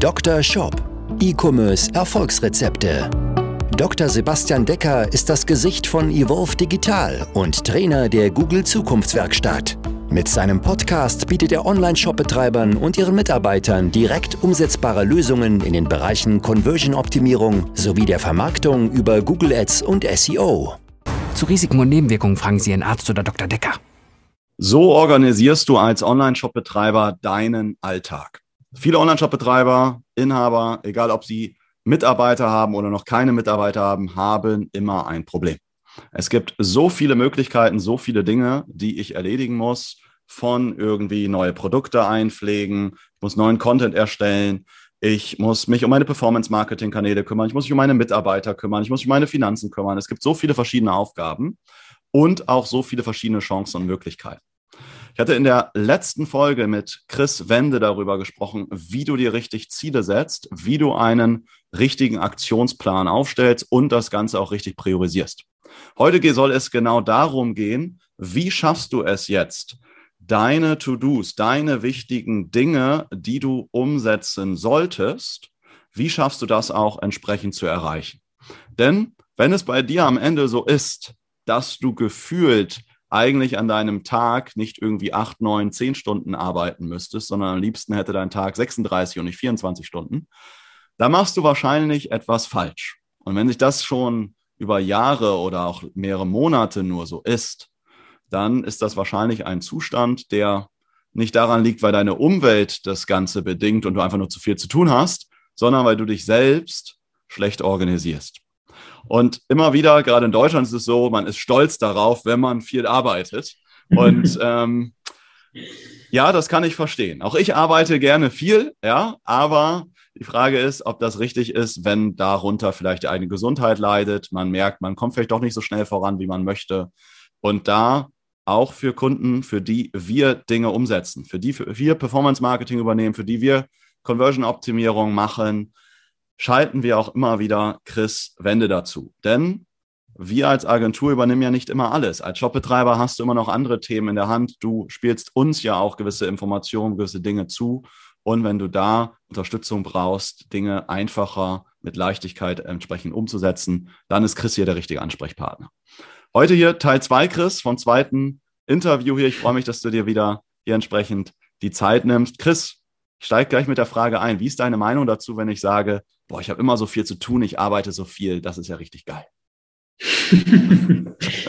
Dr. Shop. E-Commerce Erfolgsrezepte. Dr. Sebastian Decker ist das Gesicht von Evolve Digital und Trainer der Google Zukunftswerkstatt. Mit seinem Podcast bietet er Online-Shop-Betreibern und ihren Mitarbeitern direkt umsetzbare Lösungen in den Bereichen Conversion-Optimierung sowie der Vermarktung über Google Ads und SEO. Zu Risiken und Nebenwirkungen fragen Sie Ihren Arzt oder Dr. Decker. So organisierst du als Online-Shop-Betreiber deinen Alltag. Viele Online-Shop-Betreiber, Inhaber, egal ob sie Mitarbeiter haben oder noch keine Mitarbeiter haben, haben immer ein Problem. Es gibt so viele Möglichkeiten, so viele Dinge, die ich erledigen muss, von irgendwie neue Produkte einpflegen, ich muss neuen Content erstellen, ich muss mich um meine Performance-Marketing-Kanäle kümmern, ich muss mich um meine Mitarbeiter kümmern, ich muss mich um meine Finanzen kümmern. Es gibt so viele verschiedene Aufgaben und auch so viele verschiedene Chancen und Möglichkeiten. Ich hatte in der letzten Folge mit Chris Wende darüber gesprochen, wie du dir richtig Ziele setzt, wie du einen richtigen Aktionsplan aufstellst und das Ganze auch richtig priorisierst. Heute soll es genau darum gehen, wie schaffst du es jetzt, deine To-Dos, deine wichtigen Dinge, die du umsetzen solltest, wie schaffst du das auch entsprechend zu erreichen? Denn wenn es bei dir am Ende so ist, dass du gefühlt eigentlich an deinem Tag nicht irgendwie acht, neun, zehn Stunden arbeiten müsstest, sondern am liebsten hätte dein Tag 36 und nicht 24 Stunden, da machst du wahrscheinlich etwas falsch. Und wenn sich das schon über Jahre oder auch mehrere Monate nur so ist, dann ist das wahrscheinlich ein Zustand, der nicht daran liegt, weil deine Umwelt das Ganze bedingt und du einfach nur zu viel zu tun hast, sondern weil du dich selbst schlecht organisierst. Und immer wieder, gerade in Deutschland ist es so, man ist stolz darauf, wenn man viel arbeitet. Und ähm, ja, das kann ich verstehen. Auch ich arbeite gerne viel, ja, aber die Frage ist, ob das richtig ist, wenn darunter vielleicht die eigene Gesundheit leidet. Man merkt, man kommt vielleicht doch nicht so schnell voran, wie man möchte. Und da auch für Kunden, für die wir Dinge umsetzen, für die wir Performance Marketing übernehmen, für die wir Conversion Optimierung machen, schalten wir auch immer wieder Chris Wende dazu. Denn wir als Agentur übernehmen ja nicht immer alles. Als Shopbetreiber hast du immer noch andere Themen in der Hand. Du spielst uns ja auch gewisse Informationen, gewisse Dinge zu. Und wenn du da Unterstützung brauchst, Dinge einfacher mit Leichtigkeit entsprechend umzusetzen, dann ist Chris hier der richtige Ansprechpartner. Heute hier Teil 2, Chris, vom zweiten Interview hier. Ich freue mich, dass du dir wieder hier entsprechend die Zeit nimmst. Chris, ich steige gleich mit der Frage ein. Wie ist deine Meinung dazu, wenn ich sage, boah, ich habe immer so viel zu tun, ich arbeite so viel, das ist ja richtig geil.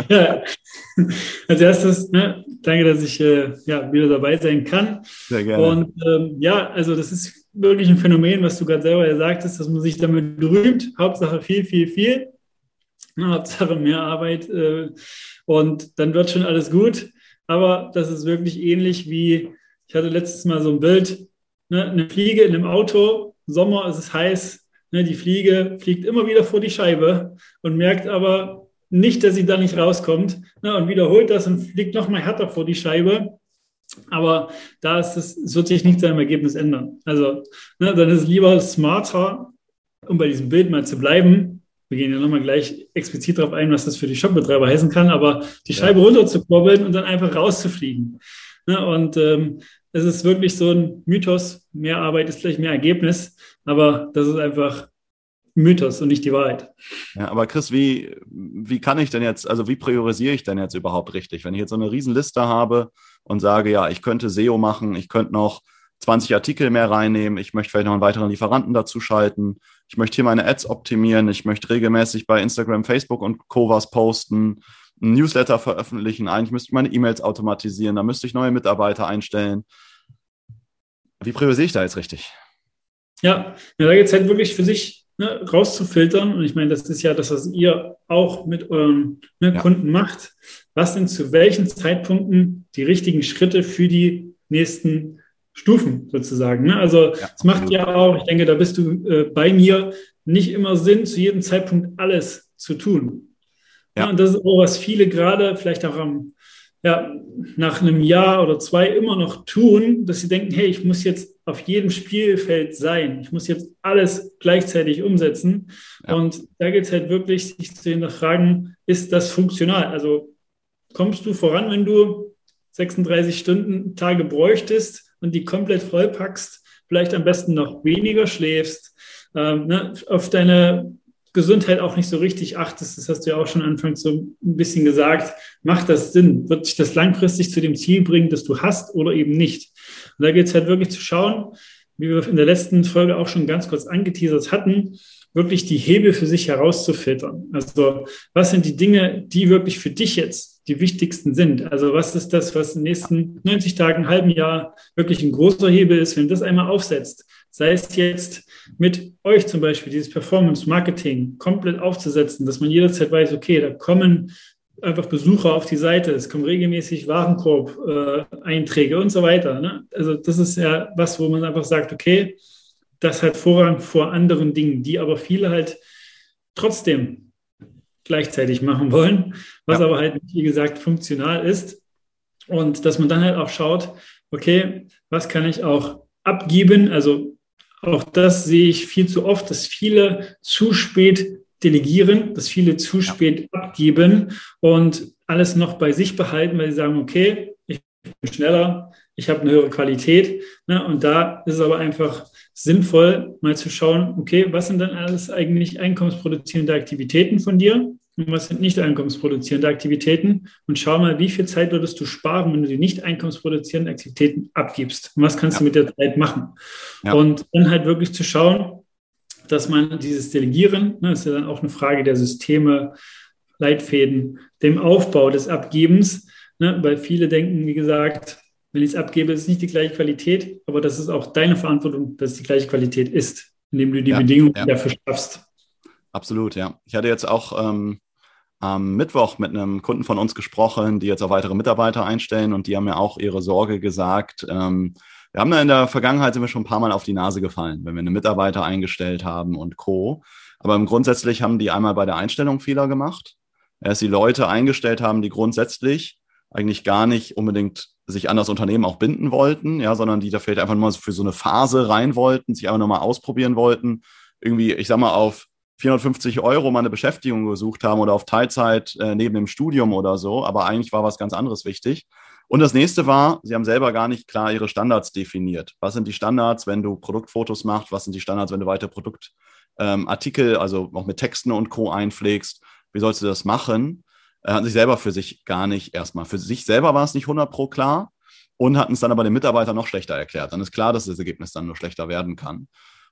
ja, als erstes, ne, danke, dass ich äh, ja, wieder dabei sein kann. Sehr gerne. Und ähm, ja, also das ist wirklich ein Phänomen, was du gerade selber ja sagtest, dass man sich damit berühmt. Hauptsache viel, viel, viel. Hauptsache mehr Arbeit. Äh, und dann wird schon alles gut. Aber das ist wirklich ähnlich wie, ich hatte letztes Mal so ein Bild, ne, eine Fliege in einem Auto, Sommer, es ist heiß, Ne, die Fliege fliegt immer wieder vor die Scheibe und merkt aber nicht, dass sie da nicht rauskommt ne, und wiederholt das und fliegt noch mal härter vor die Scheibe. Aber da ist es, es wird sich nichts dem Ergebnis ändern. Also ne, dann ist es lieber smarter, um bei diesem Bild mal zu bleiben. Wir gehen ja nochmal gleich explizit darauf ein, was das für die Shopbetreiber heißen kann, aber die Scheibe runterzukurbeln und dann einfach rauszufliegen. Ne, und ähm, es ist wirklich so ein Mythos, mehr Arbeit ist gleich mehr Ergebnis, aber das ist einfach Mythos und nicht die Wahrheit. Ja, aber Chris, wie, wie kann ich denn jetzt, also wie priorisiere ich denn jetzt überhaupt richtig? Wenn ich jetzt so eine Riesenliste habe und sage, ja, ich könnte SEO machen, ich könnte noch 20 Artikel mehr reinnehmen, ich möchte vielleicht noch einen weiteren Lieferanten dazu schalten, ich möchte hier meine Ads optimieren, ich möchte regelmäßig bei Instagram, Facebook und Co. was posten, ein Newsletter veröffentlichen, eigentlich müsste ich meine E-Mails automatisieren, da müsste ich neue Mitarbeiter einstellen. Wie priorisiere ich da jetzt richtig? Ja, ja da geht es halt wirklich für sich ne, rauszufiltern. Und ich meine, das ist ja das, was ihr auch mit euren ne, ja. Kunden macht. Was sind zu welchen Zeitpunkten die richtigen Schritte für die nächsten Stufen sozusagen? Ne? Also es ja, macht ja auch, ich denke, da bist du äh, bei mir, nicht immer Sinn, zu jedem Zeitpunkt alles zu tun. Ja. und das ist auch, was viele gerade vielleicht auch am, ja, nach einem Jahr oder zwei immer noch tun, dass sie denken, hey, ich muss jetzt auf jedem Spielfeld sein. Ich muss jetzt alles gleichzeitig umsetzen. Ja. Und da geht es halt wirklich, sich zu hinterfragen, ist das funktional? Also kommst du voran, wenn du 36 Stunden Tage bräuchtest und die komplett vollpackst vielleicht am besten noch weniger schläfst, ähm, ne, auf deine Gesundheit auch nicht so richtig achtest, das hast du ja auch schon anfangs so ein bisschen gesagt, macht das Sinn? Wird dich das langfristig zu dem Ziel bringen, das du hast oder eben nicht? Und da geht es halt wirklich zu schauen, wie wir in der letzten Folge auch schon ganz kurz angeteasert hatten, wirklich die Hebel für sich herauszufiltern. Also was sind die Dinge, die wirklich für dich jetzt die wichtigsten sind? Also was ist das, was in den nächsten 90 Tagen, halben Jahr wirklich ein großer Hebel ist, wenn du das einmal aufsetzt? Sei es jetzt mit euch zum Beispiel, dieses Performance Marketing komplett aufzusetzen, dass man jederzeit weiß, okay, da kommen einfach Besucher auf die Seite, es kommen regelmäßig Warenkorb-Einträge und so weiter. Ne? Also das ist ja was, wo man einfach sagt, okay, das hat Vorrang vor anderen Dingen, die aber viele halt trotzdem gleichzeitig machen wollen, was ja. aber halt, wie gesagt, funktional ist. Und dass man dann halt auch schaut, okay, was kann ich auch abgeben? Also auch das sehe ich viel zu oft, dass viele zu spät delegieren, dass viele zu spät abgeben und alles noch bei sich behalten, weil sie sagen, okay, ich bin schneller, ich habe eine höhere Qualität. Ne? Und da ist es aber einfach sinnvoll, mal zu schauen, okay, was sind dann alles eigentlich einkommensproduzierende Aktivitäten von dir? Und was sind nicht einkommensproduzierende Aktivitäten? Und schau mal, wie viel Zeit würdest du sparen, wenn du die nicht einkommensproduzierenden Aktivitäten abgibst? Und was kannst ja. du mit der Zeit machen? Ja. Und dann halt wirklich zu schauen, dass man dieses Delegieren, ne, ist ja dann auch eine Frage der Systeme, Leitfäden, dem Aufbau des Abgebens, ne, weil viele denken, wie gesagt, wenn ich es abgebe, ist es nicht die gleiche Qualität, aber das ist auch deine Verantwortung, dass es die gleiche Qualität ist, indem du die ja, Bedingungen dafür schaffst. Absolut, ja. Ich hatte jetzt auch ähm, am Mittwoch mit einem Kunden von uns gesprochen, die jetzt auch weitere Mitarbeiter einstellen und die haben mir auch ihre Sorge gesagt. Ähm, wir haben da in der Vergangenheit sind wir schon ein paar Mal auf die Nase gefallen, wenn wir eine Mitarbeiter eingestellt haben und Co. Aber grundsätzlich haben die einmal bei der Einstellung Fehler gemacht. Erst die Leute eingestellt haben, die grundsätzlich eigentlich gar nicht unbedingt sich an das Unternehmen auch binden wollten, ja, sondern die da vielleicht einfach nur für so eine Phase rein wollten, sich einfach nur mal ausprobieren wollten, irgendwie, ich sag mal, auf 450 Euro mal eine Beschäftigung gesucht haben oder auf Teilzeit äh, neben dem Studium oder so, aber eigentlich war was ganz anderes wichtig. Und das nächste war, sie haben selber gar nicht klar ihre Standards definiert. Was sind die Standards, wenn du Produktfotos machst? Was sind die Standards, wenn du weiter Produktartikel, ähm, also auch mit Texten und Co. einpflegst? Wie sollst du das machen? Er hat sich selber für sich gar nicht erstmal. Für sich selber war es nicht 100 pro klar und hatten es dann aber den Mitarbeitern noch schlechter erklärt. Dann ist klar, dass das Ergebnis dann nur schlechter werden kann.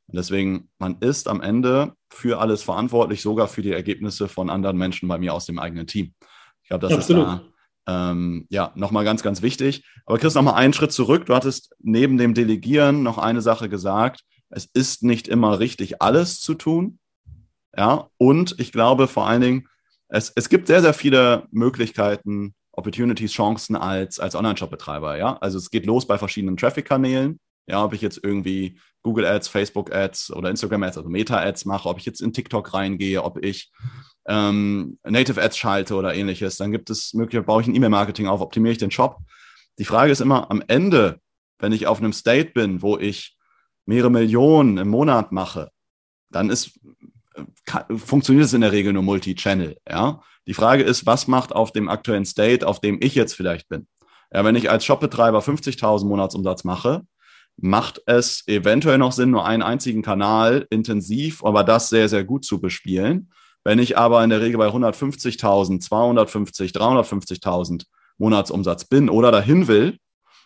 Und deswegen, man ist am Ende für alles verantwortlich, sogar für die Ergebnisse von anderen Menschen bei mir aus dem eigenen Team. Ich glaube, das Absolut. ist da ähm, ja, nochmal ganz, ganz wichtig. Aber Chris, nochmal einen Schritt zurück. Du hattest neben dem Delegieren noch eine Sache gesagt. Es ist nicht immer richtig, alles zu tun. Ja, und ich glaube vor allen Dingen, es, es gibt sehr, sehr viele Möglichkeiten, Opportunities, Chancen als, als Online-Shop-Betreiber. Ja, also es geht los bei verschiedenen Traffic-Kanälen. Ja, ob ich jetzt irgendwie Google Ads, Facebook Ads oder Instagram Ads, also Meta Ads mache, ob ich jetzt in TikTok reingehe, ob ich ähm, Native Ads schalte oder ähnliches, dann gibt es möglicherweise, baue ich ein E-Mail-Marketing auf, optimiere ich den Shop. Die Frage ist immer am Ende, wenn ich auf einem State bin, wo ich mehrere Millionen im Monat mache, dann ist, kann, funktioniert es in der Regel nur Multi-Channel. Ja? Die Frage ist, was macht auf dem aktuellen State, auf dem ich jetzt vielleicht bin? Ja, wenn ich als Shopbetreiber 50.000 Monatsumsatz mache, macht es eventuell noch Sinn, nur einen einzigen Kanal intensiv, aber das sehr, sehr gut zu bespielen. Wenn ich aber in der Regel bei 150.000, 250, 350.000 Monatsumsatz bin oder dahin will,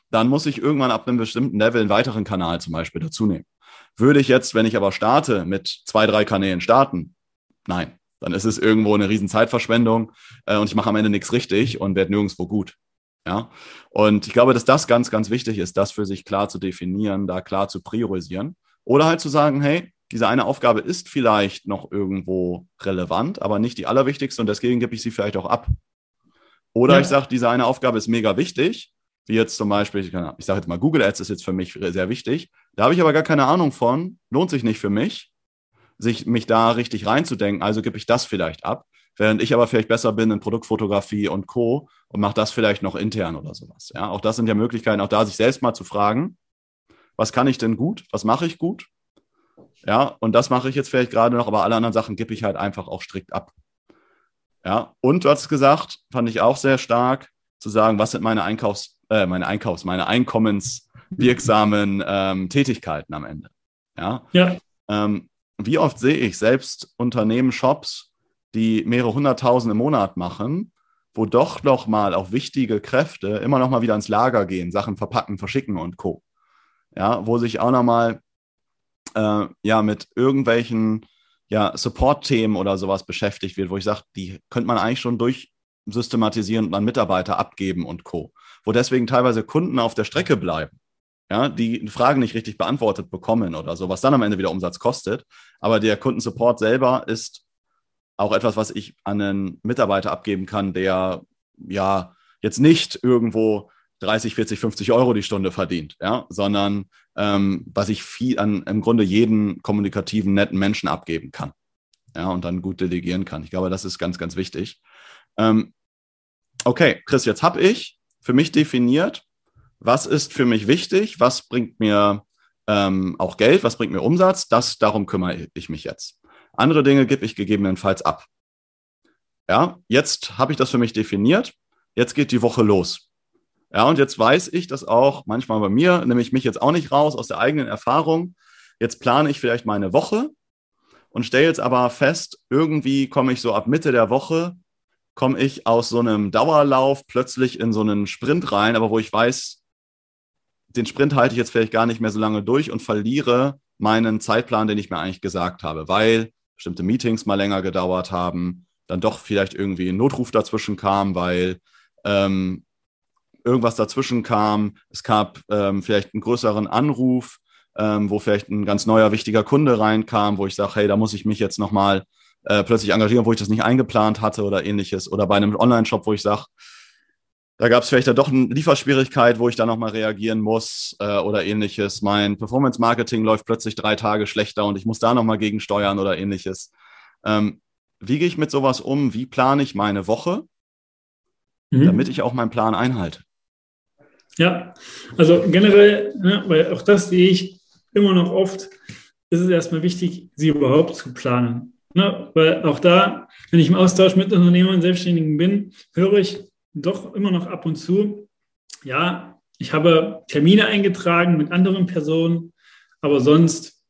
dann muss ich irgendwann ab einem bestimmten Level einen weiteren Kanal zum Beispiel dazu nehmen. Würde ich jetzt, wenn ich aber starte, mit zwei, drei Kanälen starten? Nein, dann ist es irgendwo eine riesen Zeitverschwendung äh, und ich mache am Ende nichts richtig und werde nirgendwo gut. Ja, und ich glaube, dass das ganz, ganz wichtig ist, das für sich klar zu definieren, da klar zu priorisieren oder halt zu sagen, hey, diese eine Aufgabe ist vielleicht noch irgendwo relevant, aber nicht die allerwichtigste und deswegen gebe ich sie vielleicht auch ab. Oder ja. ich sage, diese eine Aufgabe ist mega wichtig, wie jetzt zum Beispiel, ich, ich sage jetzt mal, Google Ads ist jetzt für mich sehr wichtig. Da habe ich aber gar keine Ahnung von, lohnt sich nicht für mich, sich mich da richtig reinzudenken, also gebe ich das vielleicht ab. Während ich aber vielleicht besser bin in Produktfotografie und Co. und mache das vielleicht noch intern oder sowas. Ja, auch das sind ja Möglichkeiten, auch da sich selbst mal zu fragen, was kann ich denn gut, was mache ich gut ja, und das mache ich jetzt vielleicht gerade noch, aber alle anderen Sachen gebe ich halt einfach auch strikt ab. Ja, und du hast gesagt, fand ich auch sehr stark, zu sagen, was sind meine Einkaufs, äh, meine Einkaufs, meine Einkommens, wirksamen ähm, Tätigkeiten am Ende. Ja. ja. Ähm, wie oft sehe ich selbst Unternehmen, Shops, die mehrere hunderttausend im Monat machen, wo doch noch mal auch wichtige Kräfte immer noch mal wieder ins Lager gehen, Sachen verpacken, verschicken und Co. Ja, wo sich auch noch mal äh, ja mit irgendwelchen ja, Support-Themen oder sowas beschäftigt wird, wo ich sage, die könnte man eigentlich schon durchsystematisieren und an Mitarbeiter abgeben und Co. Wo deswegen teilweise Kunden auf der Strecke bleiben, ja, die Fragen nicht richtig beantwortet bekommen oder so, was dann am Ende wieder Umsatz kostet. Aber der Kundensupport selber ist auch etwas, was ich an einen Mitarbeiter abgeben kann, der ja jetzt nicht irgendwo 30, 40, 50 Euro die Stunde verdient, ja, sondern ähm, was ich viel an im Grunde jeden kommunikativen, netten Menschen abgeben kann. Ja, und dann gut delegieren kann. Ich glaube, das ist ganz, ganz wichtig. Ähm, okay, Chris, jetzt habe ich für mich definiert, was ist für mich wichtig, was bringt mir ähm, auch Geld, was bringt mir Umsatz, das, darum kümmere ich mich jetzt. Andere Dinge gebe ich gegebenenfalls ab. Ja, jetzt habe ich das für mich definiert. Jetzt geht die Woche los. Ja, und jetzt weiß ich das auch manchmal bei mir, nehme ich mich jetzt auch nicht raus aus der eigenen Erfahrung. Jetzt plane ich vielleicht meine Woche und stelle jetzt aber fest, irgendwie komme ich so ab Mitte der Woche, komme ich aus so einem Dauerlauf plötzlich in so einen Sprint rein, aber wo ich weiß, den Sprint halte ich jetzt vielleicht gar nicht mehr so lange durch und verliere meinen Zeitplan, den ich mir eigentlich gesagt habe, weil bestimmte Meetings mal länger gedauert haben, dann doch vielleicht irgendwie ein Notruf dazwischen kam, weil ähm, irgendwas dazwischen kam. Es gab ähm, vielleicht einen größeren Anruf, ähm, wo vielleicht ein ganz neuer, wichtiger Kunde reinkam, wo ich sage, hey, da muss ich mich jetzt nochmal äh, plötzlich engagieren, wo ich das nicht eingeplant hatte oder ähnliches. Oder bei einem Online-Shop, wo ich sage, da gab es vielleicht da doch eine Lieferschwierigkeit, wo ich da nochmal reagieren muss äh, oder ähnliches. Mein Performance-Marketing läuft plötzlich drei Tage schlechter und ich muss da nochmal gegensteuern oder ähnliches. Ähm, wie gehe ich mit sowas um? Wie plane ich meine Woche, mhm. damit ich auch meinen Plan einhalte? Ja, also generell, ne, weil auch das sehe ich immer noch oft, ist es erstmal wichtig, sie überhaupt zu planen. Ne? Weil auch da, wenn ich im Austausch mit Unternehmern, Selbstständigen bin, höre ich doch immer noch ab und zu, ja, ich habe Termine eingetragen mit anderen Personen, aber sonst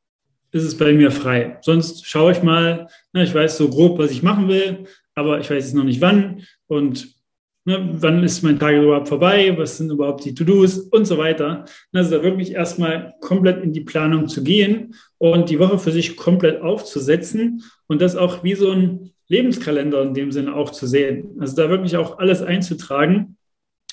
ist es bei mir frei. Sonst schaue ich mal, ne, ich weiß so grob, was ich machen will, aber ich weiß jetzt noch nicht wann und Ne, wann ist mein Tag überhaupt vorbei? Was sind überhaupt die To-Dos und so weiter? Also da wirklich erstmal komplett in die Planung zu gehen und die Woche für sich komplett aufzusetzen und das auch wie so ein Lebenskalender in dem Sinne auch zu sehen. Also da wirklich auch alles einzutragen.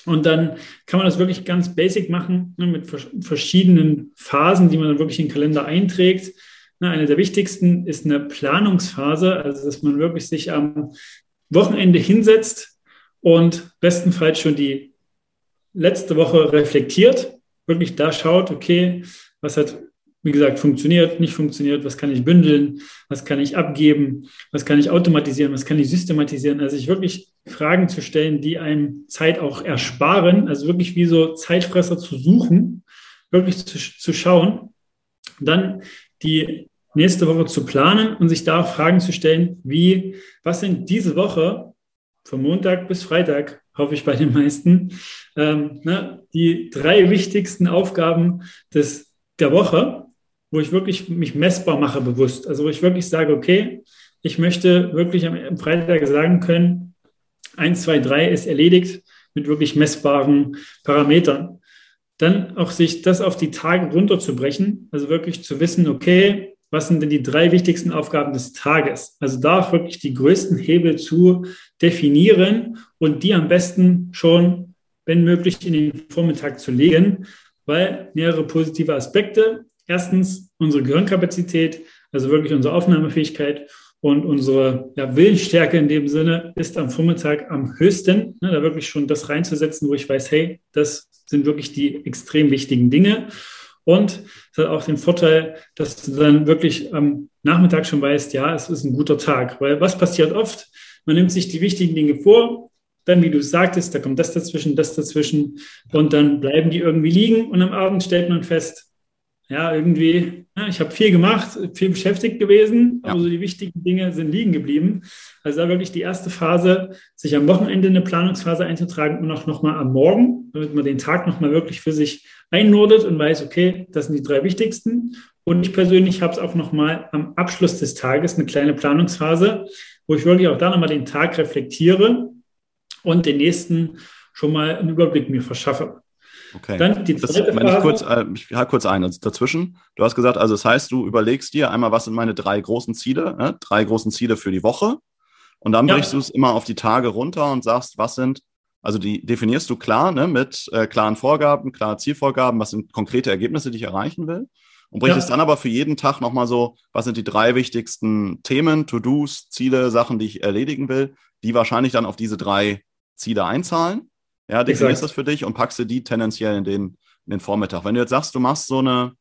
Und dann kann man das wirklich ganz basic machen ne, mit verschiedenen Phasen, die man dann wirklich in den Kalender einträgt. Ne, eine der wichtigsten ist eine Planungsphase, also dass man wirklich sich am Wochenende hinsetzt, und bestenfalls schon die letzte Woche reflektiert, wirklich da schaut, okay, was hat, wie gesagt, funktioniert, nicht funktioniert, was kann ich bündeln, was kann ich abgeben, was kann ich automatisieren, was kann ich systematisieren, also sich wirklich Fragen zu stellen, die einem Zeit auch ersparen, also wirklich wie so Zeitfresser zu suchen, wirklich zu, zu schauen, dann die nächste Woche zu planen und sich da Fragen zu stellen, wie, was sind diese Woche von Montag bis Freitag, hoffe ich bei den meisten, ähm, ne, die drei wichtigsten Aufgaben des, der Woche, wo ich wirklich mich messbar mache bewusst. Also wo ich wirklich sage, okay, ich möchte wirklich am, Freitag sagen können, eins, zwei, drei ist erledigt mit wirklich messbaren Parametern. Dann auch sich das auf die Tage runterzubrechen, also wirklich zu wissen, okay, was sind denn die drei wichtigsten Aufgaben des Tages? Also da wirklich die größten Hebel zu definieren und die am besten schon, wenn möglich, in den Vormittag zu legen, weil mehrere positive Aspekte. Erstens unsere Gehirnkapazität, also wirklich unsere Aufnahmefähigkeit und unsere ja, Willensstärke in dem Sinne ist am Vormittag am höchsten. Ne, da wirklich schon das reinzusetzen, wo ich weiß, hey, das sind wirklich die extrem wichtigen Dinge. Und es hat auch den Vorteil, dass du dann wirklich am Nachmittag schon weißt, ja, es ist ein guter Tag. Weil was passiert oft? Man nimmt sich die wichtigen Dinge vor, dann, wie du sagtest, da kommt das dazwischen, das dazwischen und dann bleiben die irgendwie liegen und am Abend stellt man fest, ja, irgendwie, ja, ich habe viel gemacht, viel beschäftigt gewesen, ja. aber so die wichtigen Dinge sind liegen geblieben. Also da wirklich die erste Phase, sich am Wochenende eine Planungsphase einzutragen und auch nochmal am Morgen, damit man den Tag nochmal wirklich für sich einnordet und weiß, okay, das sind die drei wichtigsten. Und ich persönlich habe es auch nochmal am Abschluss des Tages eine kleine Planungsphase, wo ich wirklich auch da nochmal den Tag reflektiere und den nächsten schon mal einen Überblick mir verschaffe. Okay. Dann die das, wenn ich kurz, äh, ich halte kurz ein, also dazwischen. Du hast gesagt, also das heißt, du überlegst dir einmal, was sind meine drei großen Ziele, ne? drei großen Ziele für die Woche. Und dann ja. brichst du es immer auf die Tage runter und sagst, was sind, also die definierst du klar, ne, mit äh, klaren Vorgaben, klaren Zielvorgaben, was sind konkrete Ergebnisse, die ich erreichen will. Und brichst ja. es dann aber für jeden Tag nochmal so, was sind die drei wichtigsten Themen, To-Dos, Ziele, Sachen, die ich erledigen will, die wahrscheinlich dann auf diese drei Ziele einzahlen. Ja, definierst das für dich und packst du die tendenziell in den, in den Vormittag. Wenn du jetzt sagst, du machst so, eine,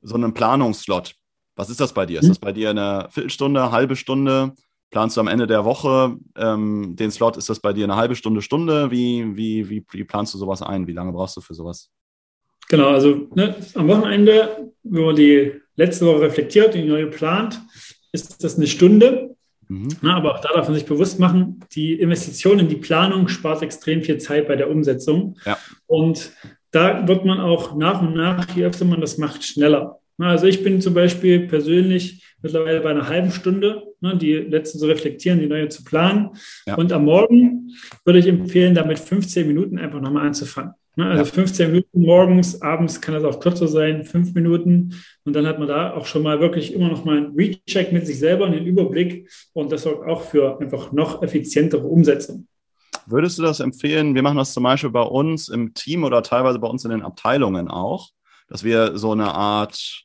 so einen Planungsslot, was ist das bei dir? Ist das bei dir eine Viertelstunde, halbe Stunde? Planst du am Ende der Woche ähm, den Slot? Ist das bei dir eine halbe Stunde, Stunde? Wie, wie, wie, wie planst du sowas ein? Wie lange brauchst du für sowas? Genau, also ne, am Wochenende, wenn man die letzte Woche reflektiert, die neue plant, ist das eine Stunde. Mhm. Na, aber auch da darf man sich bewusst machen, die Investition in die Planung spart extrem viel Zeit bei der Umsetzung. Ja. Und da wird man auch nach und nach, je öfter man das macht, schneller. Also ich bin zum Beispiel persönlich mittlerweile bei einer halben Stunde, ne, die letzte zu reflektieren, die neue zu planen. Ja. Und am Morgen würde ich empfehlen, damit 15 Minuten einfach nochmal anzufangen. Ne, also ja. 15 Minuten morgens, abends kann das auch kürzer sein, fünf Minuten. Und dann hat man da auch schon mal wirklich immer noch mal einen Recheck mit sich selber, einen Überblick. Und das sorgt auch für einfach noch effizientere Umsetzung. Würdest du das empfehlen? Wir machen das zum Beispiel bei uns im Team oder teilweise bei uns in den Abteilungen auch, dass wir so eine Art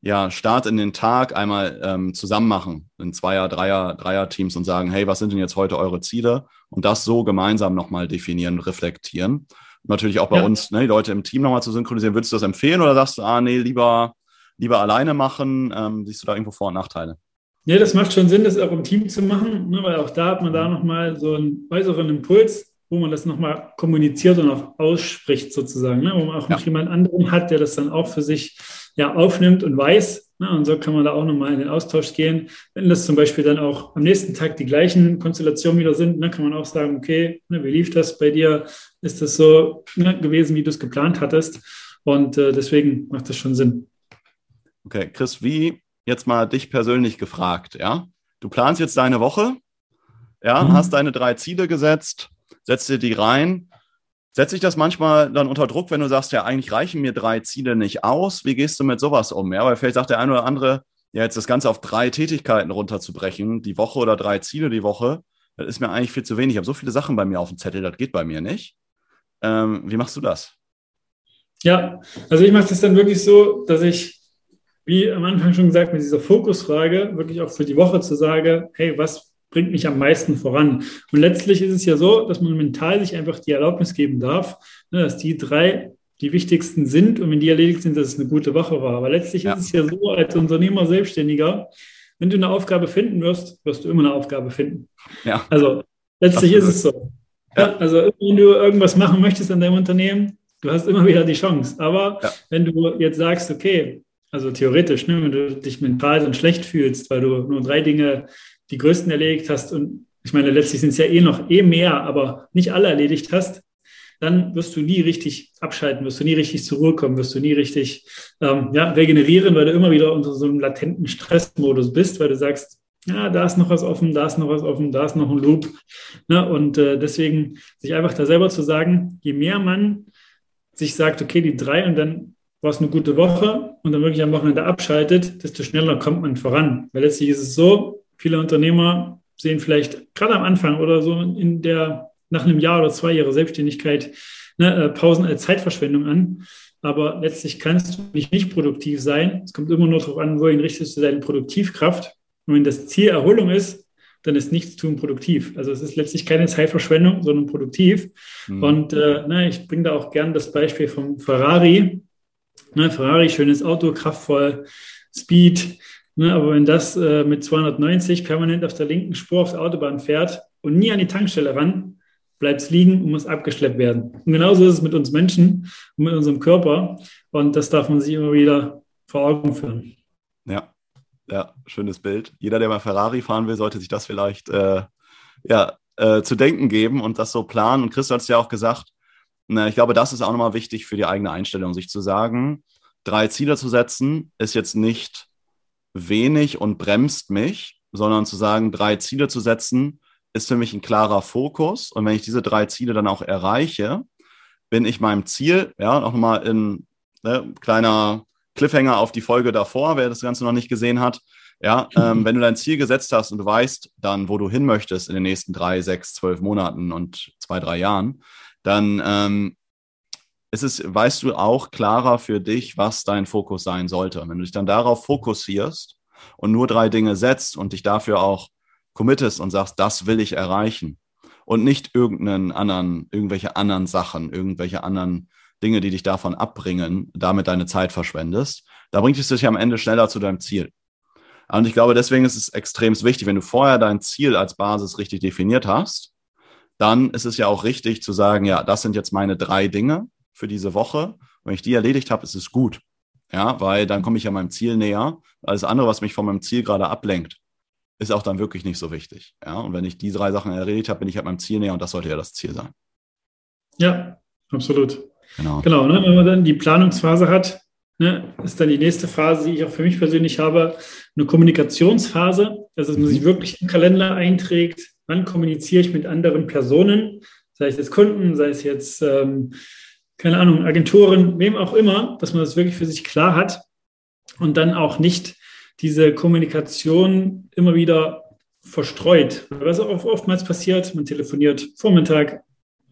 ja, Start in den Tag einmal ähm, zusammen machen in Zweier-, Dreier-, Dreier-Teams und sagen, hey, was sind denn jetzt heute eure Ziele? Und das so gemeinsam nochmal definieren, reflektieren natürlich auch bei ja. uns, ne, die Leute im Team nochmal zu synchronisieren. Würdest du das empfehlen oder sagst du, ah, nee, lieber, lieber alleine machen? Ähm, siehst du da irgendwo Vor- und Nachteile? Ja, das macht schon Sinn, das auch im Team zu machen, ne, weil auch da hat man da nochmal so einen äußeren Impuls, wo man das nochmal kommuniziert und auch ausspricht sozusagen, ne, wo man auch ja. noch jemand anderen hat, der das dann auch für sich ja, aufnimmt und weiß. Ne, und so kann man da auch nochmal in den Austausch gehen. Wenn das zum Beispiel dann auch am nächsten Tag die gleichen Konstellationen wieder sind, dann ne, kann man auch sagen, okay, ne, wie lief das bei dir? Ist das so ne, gewesen, wie du es geplant hattest? Und äh, deswegen macht das schon Sinn. Okay, Chris, wie jetzt mal dich persönlich gefragt, ja? Du planst jetzt deine Woche, ja, mhm. hast deine drei Ziele gesetzt, setzt dir die rein Setzt sich das manchmal dann unter Druck, wenn du sagst, ja, eigentlich reichen mir drei Ziele nicht aus? Wie gehst du mit sowas um? Ja, weil vielleicht sagt der eine oder andere, ja, jetzt das Ganze auf drei Tätigkeiten runterzubrechen, die Woche oder drei Ziele die Woche, das ist mir eigentlich viel zu wenig. Ich habe so viele Sachen bei mir auf dem Zettel, das geht bei mir nicht. Ähm, wie machst du das? Ja, also ich mache das dann wirklich so, dass ich, wie am Anfang schon gesagt, mit dieser Fokusfrage wirklich auch für die Woche zu sagen, hey, was bringt mich am meisten voran. Und letztlich ist es ja so, dass man mental sich einfach die Erlaubnis geben darf, ne, dass die drei die wichtigsten sind und wenn die erledigt sind, dass es eine gute Woche war. Aber letztlich ja. ist es ja so, als Unternehmer, Selbstständiger, wenn du eine Aufgabe finden wirst, wirst du immer eine Aufgabe finden. Ja. Also letztlich Absolut. ist es so. Ja. Also wenn du irgendwas machen möchtest an deinem Unternehmen, du hast immer wieder die Chance. Aber wenn du jetzt sagst, okay, also theoretisch, ne, wenn du dich mental dann schlecht fühlst, weil du nur drei Dinge die größten erledigt hast und ich meine, letztlich sind es ja eh noch eh mehr, aber nicht alle erledigt hast, dann wirst du nie richtig abschalten, wirst du nie richtig zur Ruhe kommen, wirst du nie richtig ähm, ja, regenerieren, weil du immer wieder unter so einem latenten Stressmodus bist, weil du sagst, ja, da ist noch was offen, da ist noch was offen, da ist noch ein Loop. Ne? Und äh, deswegen sich einfach da selber zu sagen, je mehr man sich sagt, okay, die drei und dann war es eine gute Woche und dann wirklich am Wochenende abschaltet, desto schneller kommt man voran. Weil letztlich ist es so, Viele Unternehmer sehen vielleicht gerade am Anfang oder so in der, nach einem Jahr oder zwei Jahre Selbstständigkeit ne, äh, Pausen als Zeitverschwendung an. Aber letztlich kannst du nicht, nicht produktiv sein. Es kommt immer nur darauf an, wohin richtest du deine Produktivkraft. Und wenn das Ziel Erholung ist, dann ist nichts tun produktiv. Also es ist letztlich keine Zeitverschwendung, sondern produktiv. Mhm. Und äh, ne, ich bringe da auch gern das Beispiel vom Ferrari. Ne, Ferrari, schönes Auto, kraftvoll, Speed, Ne, aber wenn das äh, mit 290 permanent auf der linken Spur auf der Autobahn fährt und nie an die Tankstelle ran, bleibt es liegen und muss abgeschleppt werden. Und genauso ist es mit uns Menschen und mit unserem Körper. Und das darf man sich immer wieder vor Augen führen. Ja, ja, schönes Bild. Jeder, der mal Ferrari fahren will, sollte sich das vielleicht äh, ja, äh, zu denken geben und das so planen. Und Chris hat es ja auch gesagt, ich glaube, das ist auch nochmal wichtig für die eigene Einstellung, sich zu sagen, drei Ziele zu setzen, ist jetzt nicht wenig und bremst mich, sondern zu sagen, drei Ziele zu setzen, ist für mich ein klarer Fokus. Und wenn ich diese drei Ziele dann auch erreiche, bin ich meinem Ziel, ja, auch nochmal in ne, kleiner Cliffhanger auf die Folge davor, wer das Ganze noch nicht gesehen hat. Ja, ähm, wenn du dein Ziel gesetzt hast und du weißt dann, wo du hin möchtest in den nächsten drei, sechs, zwölf Monaten und zwei, drei Jahren, dann ähm, ist es, weißt du auch klarer für dich, was dein Fokus sein sollte. Wenn du dich dann darauf fokussierst und nur drei Dinge setzt und dich dafür auch committest und sagst, das will ich erreichen und nicht irgendeinen anderen, irgendwelche anderen Sachen, irgendwelche anderen Dinge, die dich davon abbringen, damit deine Zeit verschwendest, da bringt es dich am Ende schneller zu deinem Ziel. Und ich glaube, deswegen ist es extrem wichtig, wenn du vorher dein Ziel als Basis richtig definiert hast, dann ist es ja auch richtig zu sagen, ja, das sind jetzt meine drei Dinge für diese Woche. Wenn ich die erledigt habe, ist es gut. Ja, weil dann komme ich ja meinem Ziel näher. Alles andere, was mich von meinem Ziel gerade ablenkt, ist auch dann wirklich nicht so wichtig. Ja, und wenn ich die drei Sachen erledigt habe, bin ich halt meinem Ziel näher und das sollte ja das Ziel sein. Ja, absolut. Genau. Genau, ne? wenn man dann die Planungsphase hat, ne, ist dann die nächste Phase, die ich auch für mich persönlich habe, eine Kommunikationsphase, also dass man sich mhm. wirklich im Kalender einträgt, wann kommuniziere ich mit anderen Personen, sei es jetzt Kunden, sei es jetzt, ähm, keine Ahnung, Agenturen, wem auch immer, dass man das wirklich für sich klar hat und dann auch nicht diese Kommunikation immer wieder verstreut. Was auch oftmals passiert, man telefoniert Vormittag,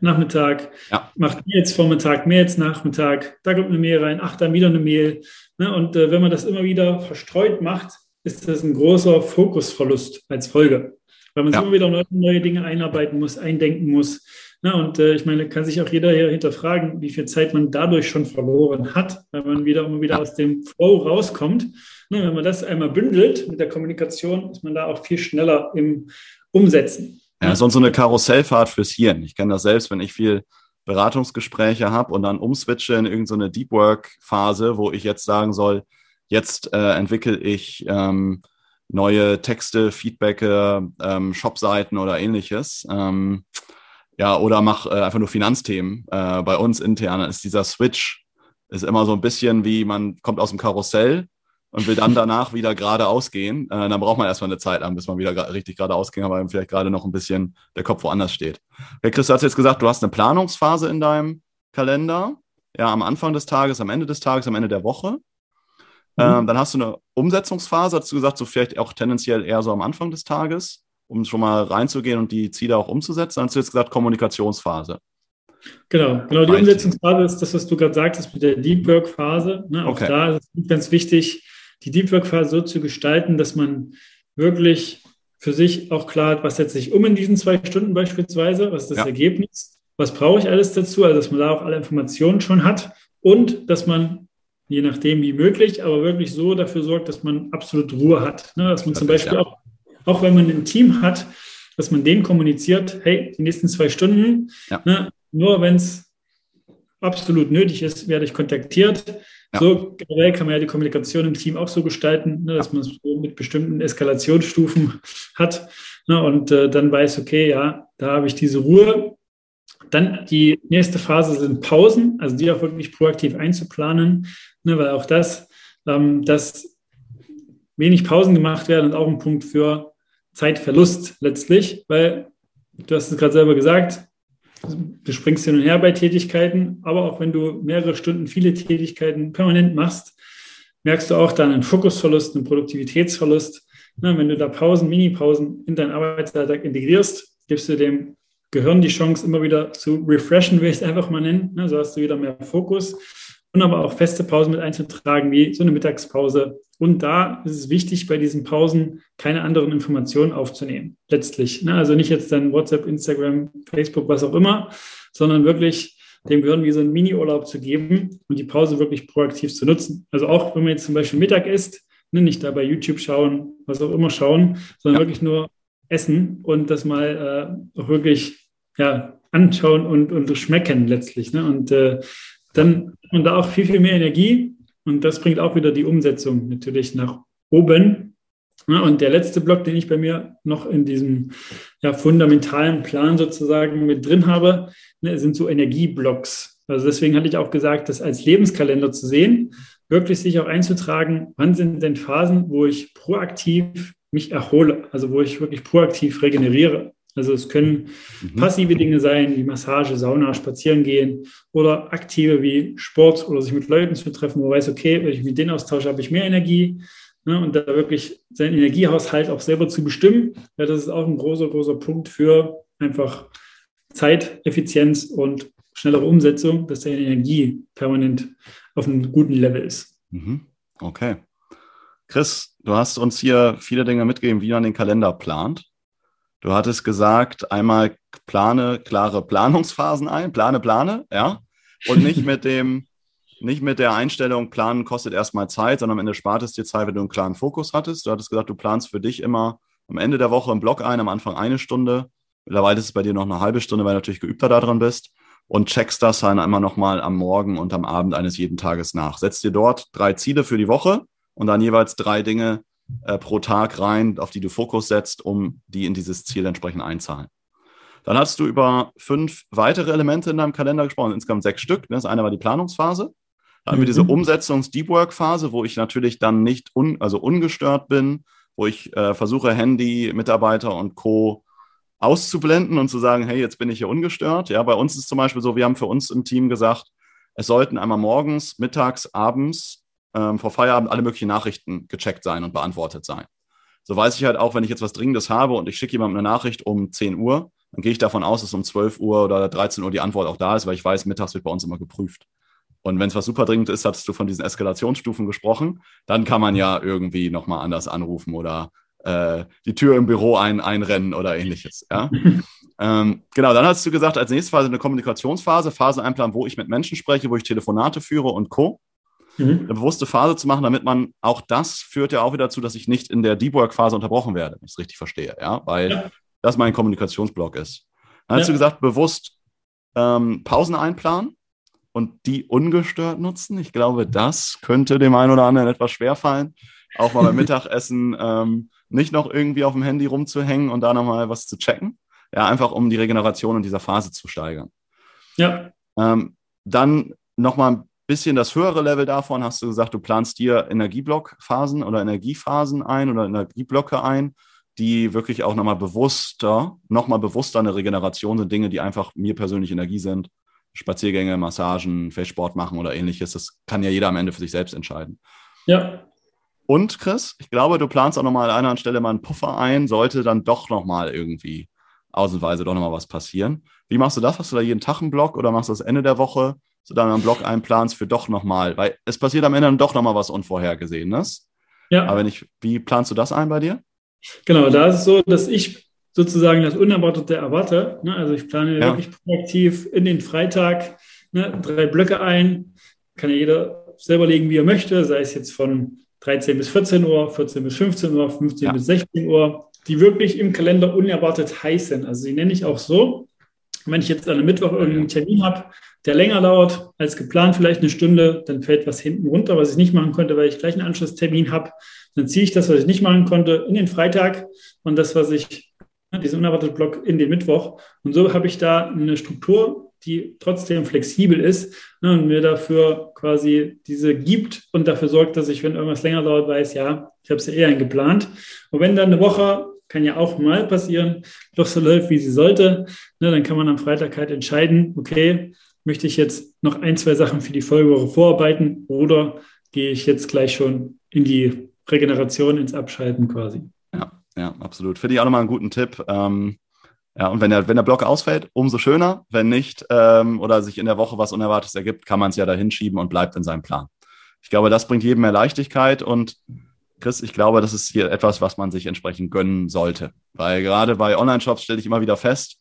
Nachmittag, ja. macht jetzt Vormittag, jetzt Nachmittag, da kommt eine Mail rein, ach, dann wieder eine Mail. Ne? Und äh, wenn man das immer wieder verstreut macht, ist das ein großer Fokusverlust als Folge. Weil man ja. immer wieder neue, Dinge einarbeiten muss, eindenken muss. Ne? Und äh, ich meine, kann sich auch jeder hier hinterfragen, wie viel Zeit man dadurch schon verloren hat, weil man wieder immer wieder aus dem Flow rauskommt. Ne? Wenn man das einmal bündelt mit der Kommunikation, ist man da auch viel schneller im Umsetzen. Ja, sonst so eine Karussellfahrt fürs Hirn. Ich kenne das selbst, wenn ich viel Beratungsgespräche habe und dann umswitche in irgendeine Deep Work-Phase, wo ich jetzt sagen soll, jetzt äh, entwickle ich ähm, neue Texte, Feedbacke, ähm, Shopseiten oder ähnliches. Ähm, ja, oder mach äh, einfach nur Finanzthemen. Äh, bei uns intern ist dieser Switch ist immer so ein bisschen wie man kommt aus dem Karussell und will dann danach wieder geradeaus gehen, äh, dann braucht man erstmal eine Zeit lang, bis man wieder richtig geradeaus ging, aber vielleicht gerade noch ein bisschen der Kopf woanders steht. Okay, Chris, du hast jetzt gesagt, du hast eine Planungsphase in deinem Kalender, ja, am Anfang des Tages, am Ende des Tages, am Ende der Woche. Mhm. Ähm, dann hast du eine Umsetzungsphase, hast du gesagt, so vielleicht auch tendenziell eher so am Anfang des Tages, um schon mal reinzugehen und die Ziele auch umzusetzen. Dann hast du jetzt gesagt, Kommunikationsphase. Genau, genau. Die Umsetzungsphase ist das, was du gerade sagtest mit der Deep Work Phase. Ne? Auch okay. da ist es ganz wichtig, die Deep Work Phase so zu gestalten, dass man wirklich für sich auch klar hat, was setze ich um in diesen zwei Stunden beispielsweise, was ist das ja. Ergebnis, was brauche ich alles dazu, also dass man da auch alle Informationen schon hat und dass man, je nachdem wie möglich, aber wirklich so dafür sorgt, dass man absolut Ruhe hat. Ne? Dass man das zum Beispiel ja. auch, auch wenn man ein Team hat, dass man denen kommuniziert, hey, die nächsten zwei Stunden, ja. ne, nur wenn es absolut nötig ist, werde ich kontaktiert. Ja. So generell kann man ja die Kommunikation im Team auch so gestalten, ne, dass man es so mit bestimmten Eskalationsstufen hat ne, und äh, dann weiß, okay, ja, da habe ich diese Ruhe. Dann die nächste Phase sind Pausen, also die auch wirklich proaktiv einzuplanen, ne, weil auch das, ähm, dass wenig Pausen gemacht werden, ist auch ein Punkt für Zeitverlust letztlich, weil du hast es gerade selber gesagt, du springst hin und her bei Tätigkeiten, aber auch wenn du mehrere Stunden viele Tätigkeiten permanent machst, merkst du auch dann einen Fokusverlust, einen Produktivitätsverlust. Na, wenn du da Pausen, Mini-Pausen in deinen Arbeitsalltag integrierst, gibst du dem Gehirn die Chance, immer wieder zu refreshen, will ich es einfach mal nennen. Na, so hast du wieder mehr Fokus und aber auch feste Pausen mit einzutragen, wie so eine Mittagspause. Und da ist es wichtig, bei diesen Pausen keine anderen Informationen aufzunehmen, letztlich. Ne? Also nicht jetzt dann WhatsApp, Instagram, Facebook, was auch immer, sondern wirklich dem Gehirn wie so einen Mini-Urlaub zu geben und die Pause wirklich proaktiv zu nutzen. Also auch wenn man jetzt zum Beispiel Mittag isst, ne, nicht da bei YouTube schauen, was auch immer schauen, sondern ja. wirklich nur essen und das mal äh, auch wirklich ja, anschauen und, und schmecken letztlich. Ne? Und äh, dann hat man da auch viel, viel mehr Energie Und das bringt auch wieder die Umsetzung natürlich nach oben. Und der letzte Block, den ich bei mir noch in diesem ja, fundamentalen Plan sozusagen mit drin habe, ne, sind so Energieblocks. Also deswegen hatte ich auch gesagt, das als Lebenskalender zu sehen, wirklich sich auch einzutragen, wann sind denn Phasen, wo ich proaktiv mich erhole, also wo ich wirklich proaktiv regeneriere. Also es können mhm. passive Dinge sein, wie Massage, Sauna, Spazieren gehen oder aktive wie Sport oder sich mit Leuten zu treffen, wo man weiß, okay, wenn ich mit denen austausche, habe ich mehr Energie. Ne, und da wirklich seinen Energiehaushalt auch selber zu bestimmen, ja, das ist auch ein großer, großer Punkt für einfach Zeiteffizienz und schnellere Umsetzung, dass deine Energie permanent auf einem guten Level ist. Mhm. Okay. Chris, du hast uns hier viele Dinge mitgegeben, wie man den Kalender plant. Du hattest gesagt, einmal plane klare Planungsphasen ein, plane, plane, ja, und nicht mit dem, nicht mit der Einstellung, planen kostet erstmal Zeit, sondern am Ende spart es dir Zeit, wenn du einen klaren Fokus hattest. Du hattest gesagt, du planst für dich immer am Ende der Woche im Block ein, am Anfang eine Stunde. Mittlerweile ist es bei dir noch eine halbe Stunde, weil du natürlich geübter daran bist und checkst das dann einmal nochmal am Morgen und am Abend eines jeden Tages nach. Setzt dir dort drei Ziele für die Woche und dann jeweils drei Dinge äh, pro Tag rein, auf die du Fokus setzt, um die in dieses Ziel entsprechend einzahlen. Dann hast du über fünf weitere Elemente in deinem Kalender gesprochen, insgesamt sechs Stück. Das eine war die Planungsphase. Dann haben wir diese mhm. Umsetzungs-Deep Work-Phase, wo ich natürlich dann nicht un, also ungestört bin, wo ich äh, versuche, Handy, Mitarbeiter und Co. auszublenden und zu sagen, hey, jetzt bin ich hier ungestört. Ja, bei uns ist es zum Beispiel so, wir haben für uns im Team gesagt, es sollten einmal morgens, mittags, abends ähm, vor Feierabend alle möglichen Nachrichten gecheckt sein und beantwortet sein. So weiß ich halt auch, wenn ich jetzt was Dringendes habe und ich schicke jemandem eine Nachricht um 10 Uhr, dann gehe ich davon aus, dass um 12 Uhr oder 13 Uhr die Antwort auch da ist, weil ich weiß, mittags wird bei uns immer geprüft. Und wenn es was super dringend ist, hattest du von diesen Eskalationsstufen gesprochen, dann kann man ja irgendwie nochmal anders anrufen oder äh, die Tür im Büro ein, einrennen oder ähnliches. Ja? ähm, genau, dann hast du gesagt, als nächste Phase eine Kommunikationsphase, Phase einplanen, wo ich mit Menschen spreche, wo ich Telefonate führe und Co. Mhm. Eine bewusste Phase zu machen, damit man auch das führt ja auch wieder dazu, dass ich nicht in der Deep Work-Phase unterbrochen werde, wenn ich es richtig verstehe, ja, weil ja. das mein Kommunikationsblock ist. Dann hast ja. du gesagt, bewusst ähm, Pausen einplanen und die ungestört nutzen. Ich glaube, das könnte dem einen oder anderen etwas schwerfallen, auch mal beim Mittagessen ähm, nicht noch irgendwie auf dem Handy rumzuhängen und da nochmal was zu checken. Ja, einfach um die Regeneration in dieser Phase zu steigern. Ja. Ähm, dann nochmal ein bisschen das höhere Level davon hast du gesagt, du planst dir Energieblockphasen oder Energiephasen ein oder Energieblöcke ein, die wirklich auch nochmal bewusster, nochmal bewusster eine Regeneration sind, Dinge, die einfach mir persönlich Energie sind. Spaziergänge, Massagen, Feldsport machen oder ähnliches. Das kann ja jeder am Ende für sich selbst entscheiden. Ja. Und Chris, ich glaube, du planst auch nochmal an einer anderen Stelle mal einen Puffer ein, sollte dann doch nochmal irgendwie ausnahmsweise doch nochmal was passieren. Wie machst du das? Hast du da jeden Tag einen Block oder machst du das Ende der Woche, so dann einen Block einplanst für doch nochmal? Weil es passiert am Ende dann doch nochmal was Unvorhergesehenes. Ja. Aber wenn ich, wie planst du das ein bei dir? Genau, da ist es so, dass ich sozusagen das Unerwartete erwarte. Ne? Also ich plane ja. wirklich proaktiv in den Freitag ne, drei Blöcke ein. Kann ja jeder selber legen, wie er möchte, sei es jetzt von 13 bis 14 Uhr, 14 bis 15 Uhr, 15 ja. bis 16 Uhr, die wirklich im Kalender unerwartet heiß sind. Also die nenne ich auch so. Wenn ich jetzt an einem Mittwoch irgendeinen Termin habe, der länger dauert als geplant, vielleicht eine Stunde, dann fällt was hinten runter, was ich nicht machen konnte, weil ich gleich einen Anschlusstermin habe. Dann ziehe ich das, was ich nicht machen konnte, in den Freitag und das, was ich diesen unerwarteten Block in den Mittwoch. Und so habe ich da eine Struktur, die trotzdem flexibel ist ne, und mir dafür quasi diese gibt und dafür sorgt, dass ich, wenn irgendwas länger dauert, weiß, ja, ich habe es ja eher eingeplant. Und wenn dann eine Woche, kann ja auch mal passieren, doch so läuft, wie sie sollte, ne, dann kann man am Freitag halt entscheiden, okay, möchte ich jetzt noch ein, zwei Sachen für die Folgewoche vorarbeiten oder gehe ich jetzt gleich schon in die Regeneration, ins Abschalten quasi. Ja, ja, absolut. Finde ich auch nochmal einen guten Tipp. Ähm, ja, und wenn der, wenn der Block ausfällt, umso schöner. Wenn nicht ähm, oder sich in der Woche was Unerwartetes ergibt, kann man es ja da hinschieben und bleibt in seinem Plan. Ich glaube, das bringt jedem mehr Leichtigkeit und Chris, ich glaube, das ist hier etwas, was man sich entsprechend gönnen sollte. Weil gerade bei Online-Shops stelle ich immer wieder fest,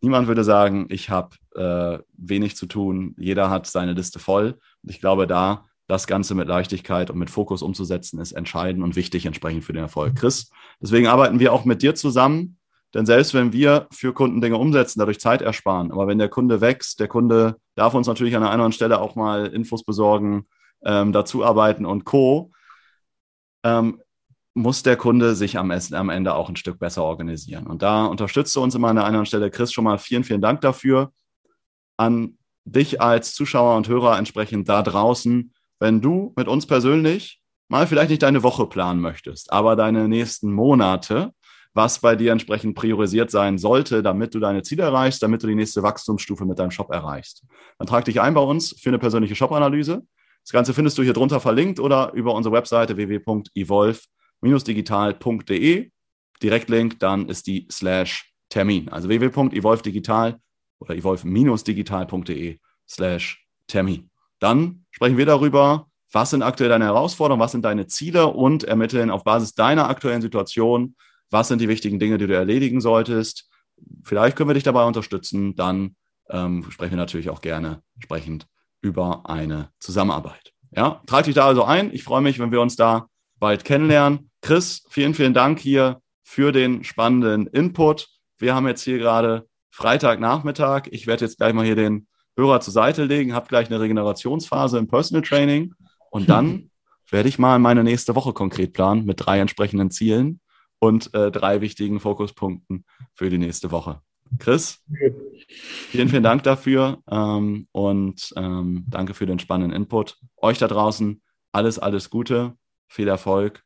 niemand würde sagen, ich habe äh, wenig zu tun, jeder hat seine Liste voll. Und ich glaube, da das Ganze mit Leichtigkeit und mit Fokus umzusetzen, ist entscheidend und wichtig entsprechend für den Erfolg. Chris, deswegen arbeiten wir auch mit dir zusammen, denn selbst wenn wir für Kunden Dinge umsetzen, dadurch Zeit ersparen, aber wenn der Kunde wächst, der Kunde darf uns natürlich an einer anderen Stelle auch mal Infos besorgen, ähm, dazuarbeiten und Co., ähm, muss der Kunde sich am, Ende auch ein Stück besser organisieren. Und da unterstützt du uns immer an der anderen Stelle. Chris, schon mal vielen, vielen Dank dafür. An dich als Zuschauer und Hörer entsprechend da draußen, wenn du mit uns persönlich mal vielleicht nicht deine Woche planen möchtest, aber deine nächsten Monate, was bei dir entsprechend priorisiert sein sollte, damit du deine Ziele erreichst, damit du die nächste Wachstumsstufe mit deinem Shop erreichst. Dann trag dich ein bei uns für eine persönliche Shop-Analyse. Das Ganze findest du hier drunter verlinkt oder über unsere Webseite www.evolve-digital.de. Direktlink, dann ist die slash Termin. Also www.evolve-digital oder evolve-digital.de slash Termin. Dann sprechen wir darüber, was sind aktuell deine Herausforderungen, was sind deine Ziele und ermitteln auf Basis deiner aktuellen Situation, was sind die wichtigen Dinge, die du erledigen solltest. Vielleicht können wir dich dabei unterstützen. Dann ähm, sprechen wir natürlich auch gerne entsprechend über eine Zusammenarbeit. Ja, trag dich da also ein. Ich freue mich, wenn wir uns da bald kennenlernen. Chris, vielen, vielen Dank hier für den spannenden Input. Wir haben jetzt hier gerade Freitagnachmittag. Ich werde jetzt gleich mal hier den Hörer zur Seite legen, habe gleich eine Regenerationsphase im Personal Training und dann werde ich mal meine nächste Woche konkret planen mit drei entsprechenden Zielen und äh, drei wichtigen Fokuspunkten für die nächste Woche. Chris, vielen, vielen Dank dafür ähm, und ähm, danke für den spannenden Input. Euch da draußen alles, alles Gute, viel Erfolg